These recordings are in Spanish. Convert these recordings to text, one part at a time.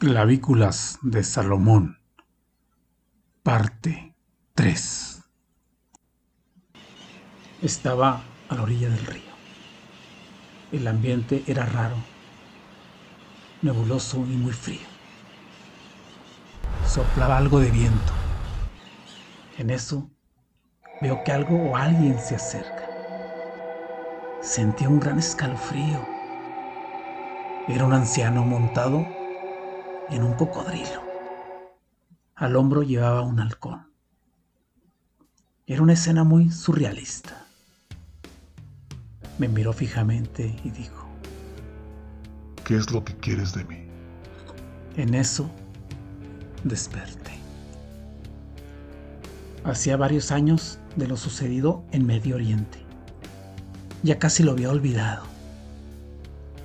Clavículas de Salomón, parte 3. Estaba a la orilla del río. El ambiente era raro, nebuloso y muy frío. Soplaba algo de viento. En eso veo que algo o alguien se acerca. Sentí un gran escalofrío. Era un anciano montado en un cocodrilo. Al hombro llevaba un halcón. Era una escena muy surrealista. Me miró fijamente y dijo, ¿Qué es lo que quieres de mí? En eso desperté. Hacía varios años de lo sucedido en Medio Oriente. Ya casi lo había olvidado.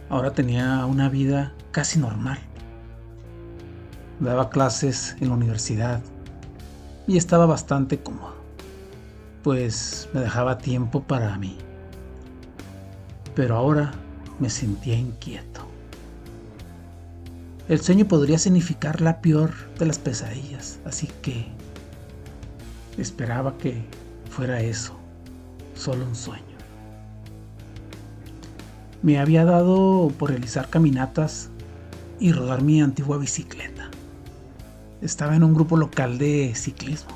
Ahora tenía una vida casi normal daba clases en la universidad y estaba bastante cómodo, pues me dejaba tiempo para mí. Pero ahora me sentía inquieto. El sueño podría significar la peor de las pesadillas, así que esperaba que fuera eso, solo un sueño. Me había dado por realizar caminatas y rodar mi antigua bicicleta estaba en un grupo local de ciclismo.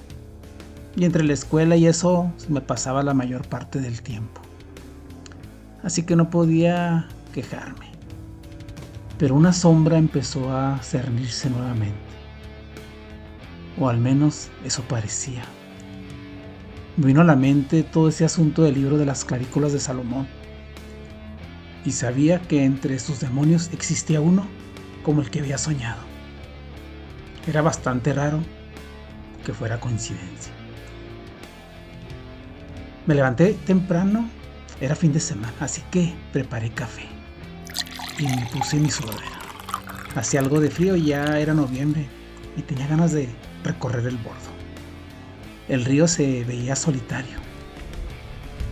Y entre la escuela y eso me pasaba la mayor parte del tiempo. Así que no podía quejarme. Pero una sombra empezó a cernirse nuevamente. O al menos eso parecía. vino a la mente todo ese asunto del libro de las clavículas de Salomón. Y sabía que entre sus demonios existía uno como el que había soñado. Era bastante raro que fuera coincidencia. Me levanté temprano, era fin de semana, así que preparé café y me puse mi sudadera. Hacía algo de frío y ya era noviembre y tenía ganas de recorrer el bordo. El río se veía solitario.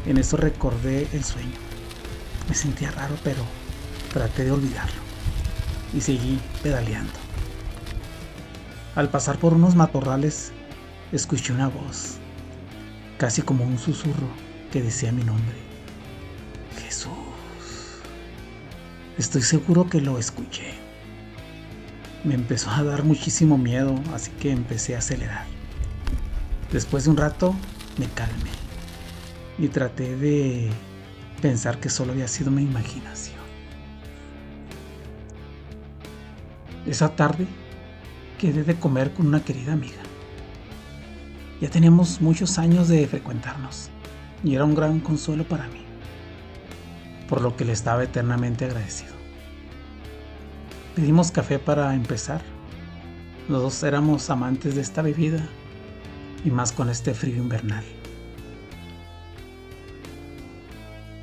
En eso recordé el sueño. Me sentía raro, pero traté de olvidarlo y seguí pedaleando. Al pasar por unos matorrales, escuché una voz, casi como un susurro, que decía mi nombre. Jesús. Estoy seguro que lo escuché. Me empezó a dar muchísimo miedo, así que empecé a acelerar. Después de un rato, me calmé y traté de pensar que solo había sido mi imaginación. Esa tarde quedé de comer con una querida amiga. Ya teníamos muchos años de frecuentarnos y era un gran consuelo para mí, por lo que le estaba eternamente agradecido. Pedimos café para empezar. Los dos éramos amantes de esta bebida y más con este frío invernal.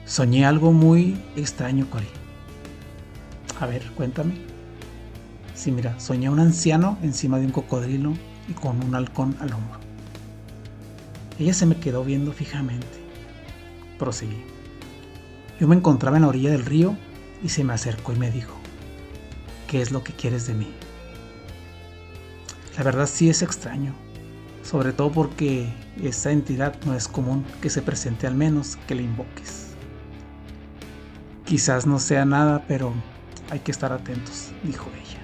Soñé algo muy extraño, Cori. A ver, cuéntame. Sí, mira, soñé a un anciano encima de un cocodrilo y con un halcón al hombro. Ella se me quedó viendo fijamente. Proseguí. Yo me encontraba en la orilla del río y se me acercó y me dijo, ¿qué es lo que quieres de mí? La verdad sí es extraño, sobre todo porque esa entidad no es común que se presente al menos que le invoques. Quizás no sea nada, pero hay que estar atentos, dijo ella.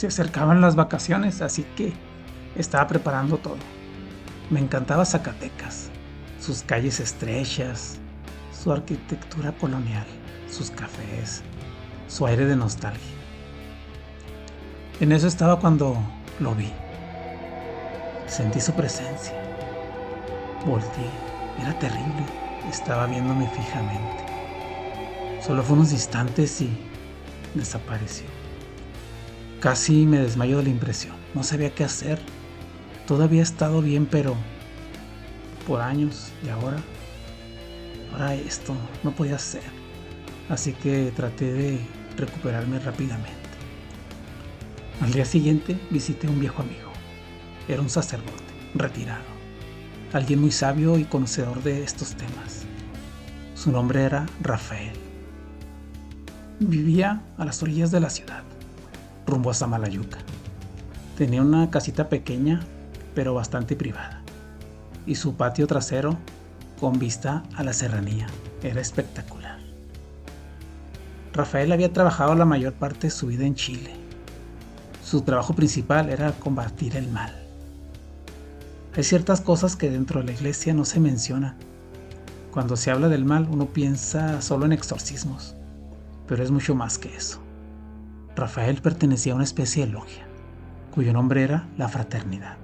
Se acercaban las vacaciones, así que estaba preparando todo. Me encantaba Zacatecas, sus calles estrechas, su arquitectura colonial, sus cafés, su aire de nostalgia. En eso estaba cuando lo vi. Sentí su presencia. Volté. Era terrible. Estaba viéndome fijamente. Solo fue unos instantes y desapareció. Casi me desmayo de la impresión. No sabía qué hacer. Todo había estado bien, pero por años y ahora, ahora esto no podía ser. Así que traté de recuperarme rápidamente. Al día siguiente visité a un viejo amigo. Era un sacerdote, retirado. Alguien muy sabio y conocedor de estos temas. Su nombre era Rafael. Vivía a las orillas de la ciudad, rumbo a Samalayuca. Tenía una casita pequeña, pero bastante privada, y su patio trasero, con vista a la serranía, era espectacular. Rafael había trabajado la mayor parte de su vida en Chile. Su trabajo principal era combatir el mal. Hay ciertas cosas que dentro de la iglesia no se mencionan. Cuando se habla del mal uno piensa solo en exorcismos, pero es mucho más que eso. Rafael pertenecía a una especie de logia, cuyo nombre era la Fraternidad.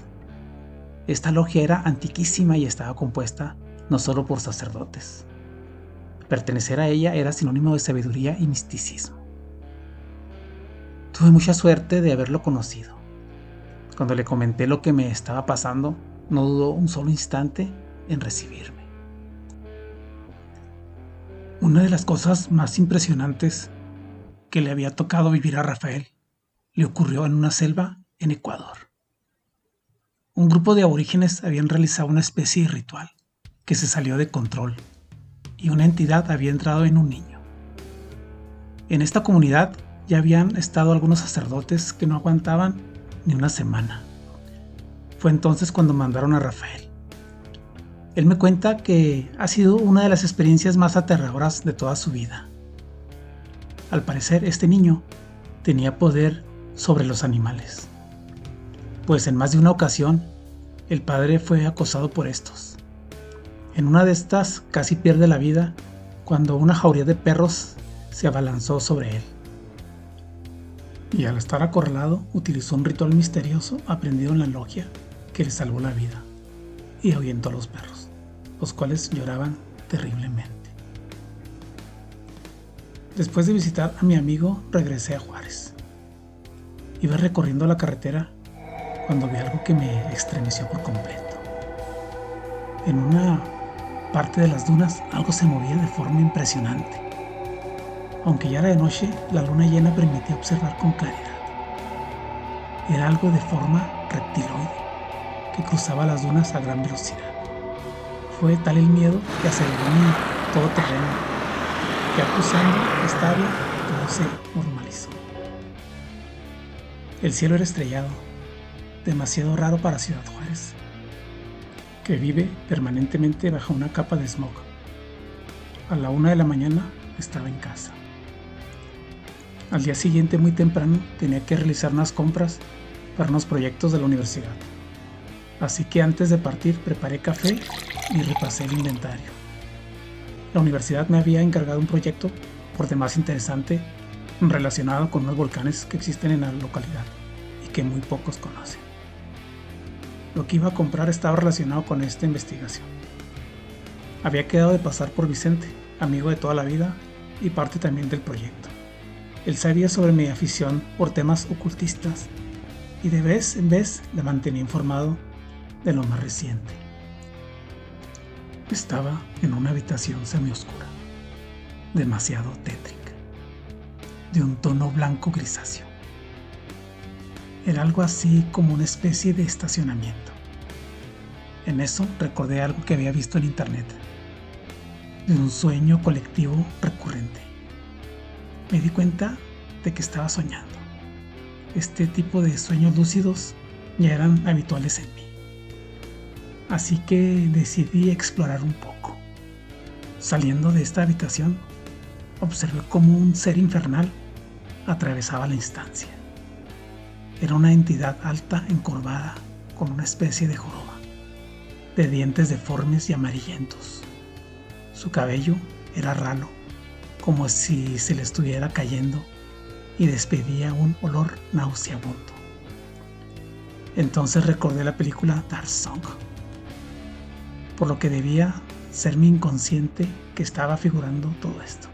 Esta logia era antiquísima y estaba compuesta no solo por sacerdotes. Pertenecer a ella era sinónimo de sabiduría y misticismo. Tuve mucha suerte de haberlo conocido. Cuando le comenté lo que me estaba pasando, no dudó un solo instante en recibirme. Una de las cosas más impresionantes que le había tocado vivir a Rafael le ocurrió en una selva en Ecuador. Un grupo de aborígenes habían realizado una especie de ritual que se salió de control y una entidad había entrado en un niño. En esta comunidad ya habían estado algunos sacerdotes que no aguantaban ni una semana. Fue entonces cuando mandaron a Rafael. Él me cuenta que ha sido una de las experiencias más aterradoras de toda su vida. Al parecer, este niño tenía poder sobre los animales, pues en más de una ocasión el padre fue acosado por estos. En una de estas casi pierde la vida cuando una jauría de perros se abalanzó sobre él y al estar acorralado utilizó un ritual misterioso aprendido en la logia que le salvó la vida y ahuyentó a los perros, los cuales lloraban terriblemente. Después de visitar a mi amigo, regresé a Juárez. Iba recorriendo la carretera cuando vi algo que me estremeció por completo. En una parte de las dunas algo se movía de forma impresionante aunque ya era de noche, la luna llena permitía observar con claridad. Era algo de forma reptiloide que cruzaba las dunas a gran velocidad. Fue tal el miedo que aceleró mi todo terreno, que acusando esta área todo se normalizó. El cielo era estrellado, demasiado raro para Ciudad Juárez, que vive permanentemente bajo una capa de smog. A la una de la mañana estaba en casa. Al día siguiente, muy temprano, tenía que realizar unas compras para unos proyectos de la universidad. Así que antes de partir preparé café y repasé el inventario. La universidad me había encargado un proyecto por demás interesante relacionado con unos volcanes que existen en la localidad y que muy pocos conocen. Lo que iba a comprar estaba relacionado con esta investigación. Había quedado de pasar por Vicente, amigo de toda la vida y parte también del proyecto. Él sabía sobre mi afición por temas ocultistas y de vez en vez le mantenía informado de lo más reciente. Estaba en una habitación semioscura, demasiado tétrica, de un tono blanco grisáceo. Era algo así como una especie de estacionamiento. En eso recordé algo que había visto en internet, de un sueño colectivo recurrente me di cuenta de que estaba soñando. Este tipo de sueños lúcidos ya eran habituales en mí. Así que decidí explorar un poco. Saliendo de esta habitación, observé cómo un ser infernal atravesaba la instancia. Era una entidad alta, encorvada, con una especie de joroba, de dientes deformes y amarillentos. Su cabello era ralo como si se le estuviera cayendo y despedía un olor nauseabundo. Entonces recordé la película Dark Song, por lo que debía ser mi inconsciente que estaba figurando todo esto.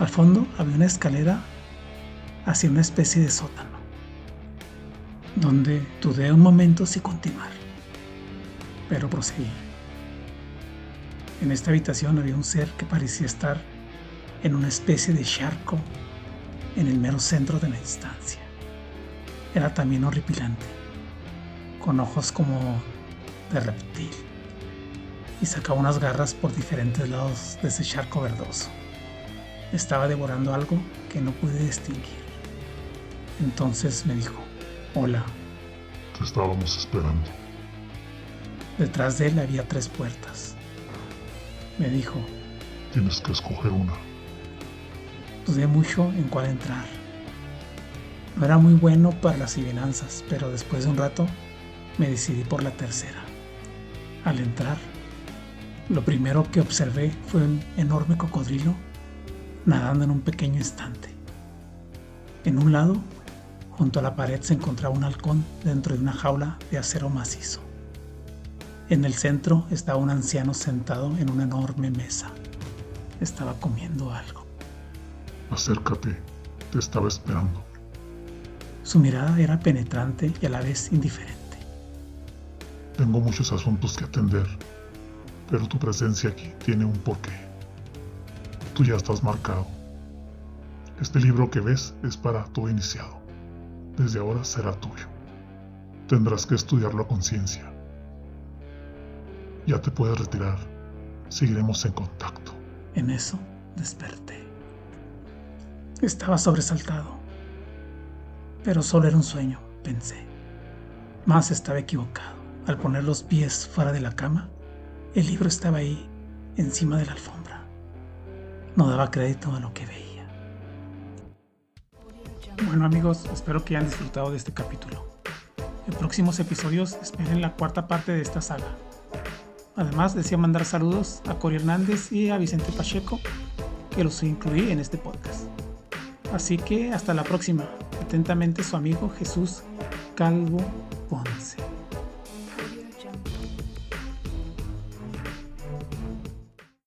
Al fondo había una escalera hacia una especie de sótano, donde dudé un momento si continuar, pero proseguí. En esta habitación había un ser que parecía estar en una especie de charco en el mero centro de la instancia. Era también horripilante, con ojos como de reptil, y sacaba unas garras por diferentes lados de ese charco verdoso. estaba devorando algo que no pude distinguir. Entonces me dijo, hola. Te estábamos esperando. Detrás de él había tres puertas. Me dijo, tienes que escoger una. Dudé mucho en cuál entrar. No era muy bueno para las adivinanzas, pero después de un rato me decidí por la tercera. Al entrar, lo primero que observé fue un enorme cocodrilo nadando en un pequeño estante. En un lado, junto a la pared, se encontraba un halcón dentro de una jaula de acero macizo. En el centro estaba un anciano sentado en una enorme mesa. Estaba comiendo algo. Acércate, te estaba esperando. Su mirada era penetrante y a la vez indiferente. Tengo muchos asuntos que atender, pero tu presencia aquí tiene un porqué. Tú ya estás marcado. Este libro que ves es para tu iniciado. Desde ahora será tuyo. Tendrás que estudiarlo a conciencia. Ya te puedes retirar. Seguiremos en contacto. En eso desperté. Estaba sobresaltado. Pero solo era un sueño, pensé. Más estaba equivocado. Al poner los pies fuera de la cama, el libro estaba ahí, encima de la alfombra. No daba crédito a lo que veía. Bueno amigos, espero que hayan disfrutado de este capítulo. En próximos episodios esperen la cuarta parte de esta saga. Además, deseo mandar saludos a Cory Hernández y a Vicente Pacheco, que los incluí en este podcast. Así que hasta la próxima. Atentamente su amigo Jesús Calvo Ponce.